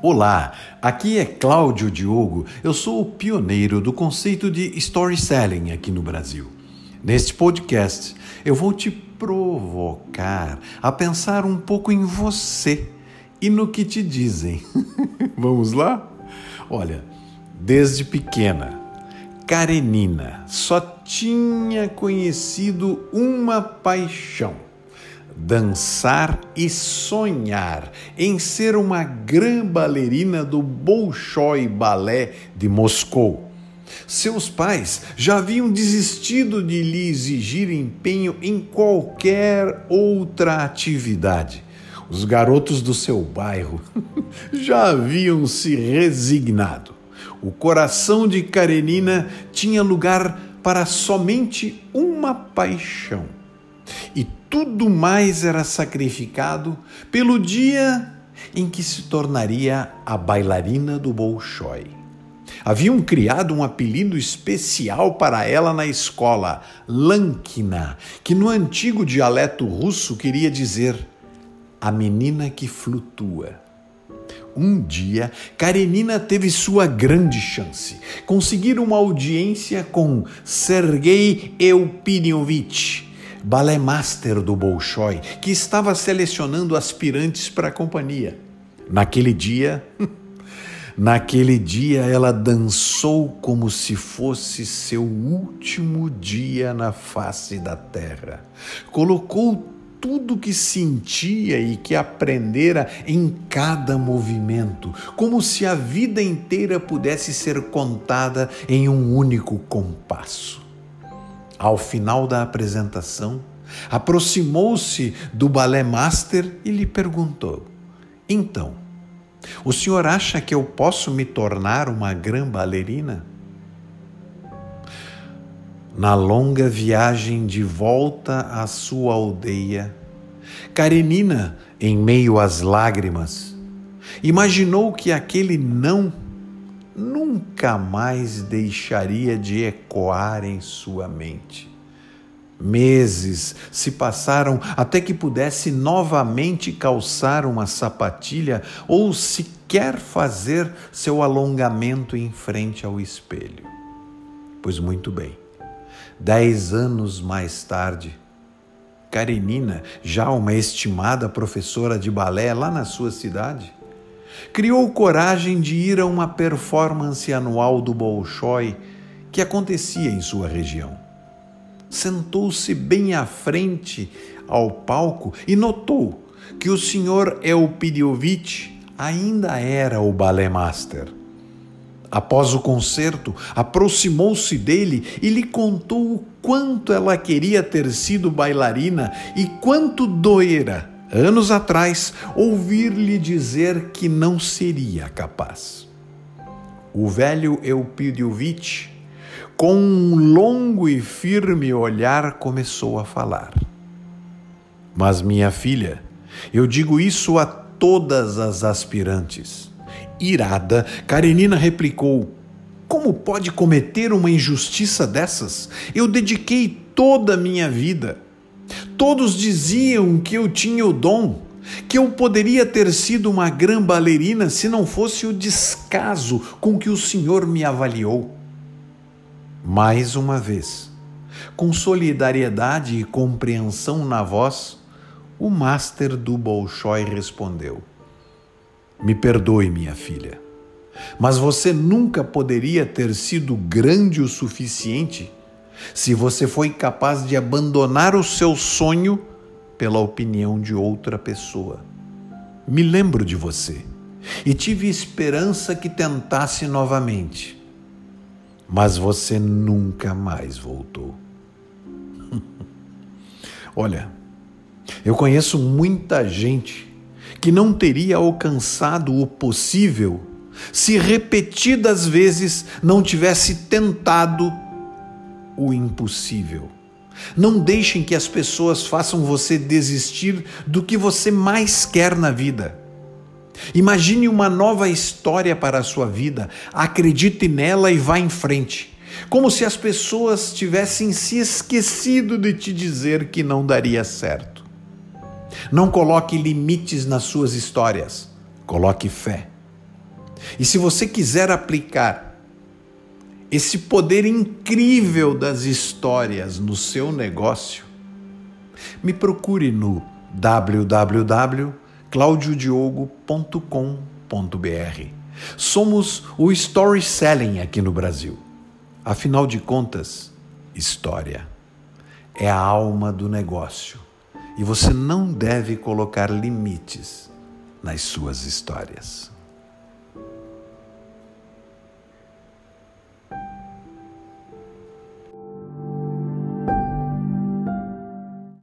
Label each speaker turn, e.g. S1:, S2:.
S1: Olá, aqui é Cláudio Diogo. Eu sou o pioneiro do conceito de storytelling aqui no Brasil. Neste podcast, eu vou te provocar a pensar um pouco em você e no que te dizem. Vamos lá? Olha, desde pequena, Karenina só tinha conhecido uma paixão dançar e sonhar em ser uma grande bailarina do Bolshoi Balé de Moscou. Seus pais já haviam desistido de lhe exigir empenho em qualquer outra atividade. Os garotos do seu bairro já haviam se resignado. O coração de Karenina tinha lugar para somente uma paixão. E tudo mais era sacrificado pelo dia em que se tornaria a bailarina do Bolshoi. Haviam criado um apelido especial para ela na escola, Lankina, que no antigo dialeto russo queria dizer a menina que flutua. Um dia, Karenina teve sua grande chance. Conseguir uma audiência com Sergei Eupiniovich, balé master do Bolshoi, que estava selecionando aspirantes para a companhia. Naquele dia, naquele dia ela dançou como se fosse seu último dia na face da terra. Colocou tudo que sentia e que aprendera em cada movimento, como se a vida inteira pudesse ser contada em um único compasso. Ao final da apresentação, aproximou-se do balé master e lhe perguntou: Então, o senhor acha que eu posso me tornar uma grande bailarina? Na longa viagem de volta à sua aldeia, Karenina, em meio às lágrimas, imaginou que aquele não nunca mais deixaria de ecoar em sua mente. Meses se passaram até que pudesse novamente calçar uma sapatilha ou sequer fazer seu alongamento em frente ao espelho. Pois muito bem, dez anos mais tarde, Karenina, já uma estimada professora de balé lá na sua cidade, criou coragem de ir a uma performance anual do Bolshoi que acontecia em sua região. Sentou-se bem à frente ao palco e notou que o senhor Elpidiovich ainda era o balé master. Após o concerto, aproximou-se dele e lhe contou o quanto ela queria ter sido bailarina e quanto doera anos atrás, ouvir-lhe dizer que não seria capaz. O velho Eupidiovitch, com um longo e firme olhar, começou a falar. Mas, minha filha, eu digo isso a todas as aspirantes. Irada, Karenina replicou: Como pode cometer uma injustiça dessas? Eu dediquei toda a minha vida Todos diziam que eu tinha o dom, que eu poderia ter sido uma grande bailarina se não fosse o descaso com que o Senhor me avaliou. Mais uma vez, com solidariedade e compreensão na voz, o master do Bolshoi respondeu: Me perdoe, minha filha, mas você nunca poderia ter sido grande o suficiente se você foi capaz de abandonar o seu sonho pela opinião de outra pessoa. Me lembro de você e tive esperança que tentasse novamente, mas você nunca mais voltou. Olha, eu conheço muita gente que não teria alcançado o possível se repetidas vezes não tivesse tentado o impossível. Não deixem que as pessoas façam você desistir do que você mais quer na vida. Imagine uma nova história para a sua vida, acredite nela e vá em frente. Como se as pessoas tivessem se esquecido de te dizer que não daria certo. Não coloque limites nas suas histórias, coloque fé. E se você quiser aplicar esse poder incrível das histórias no seu negócio, me procure no www.claudiodiogo.com.br. Somos o story selling aqui no Brasil. Afinal de contas, história é a alma do negócio e você não deve colocar limites nas suas histórias.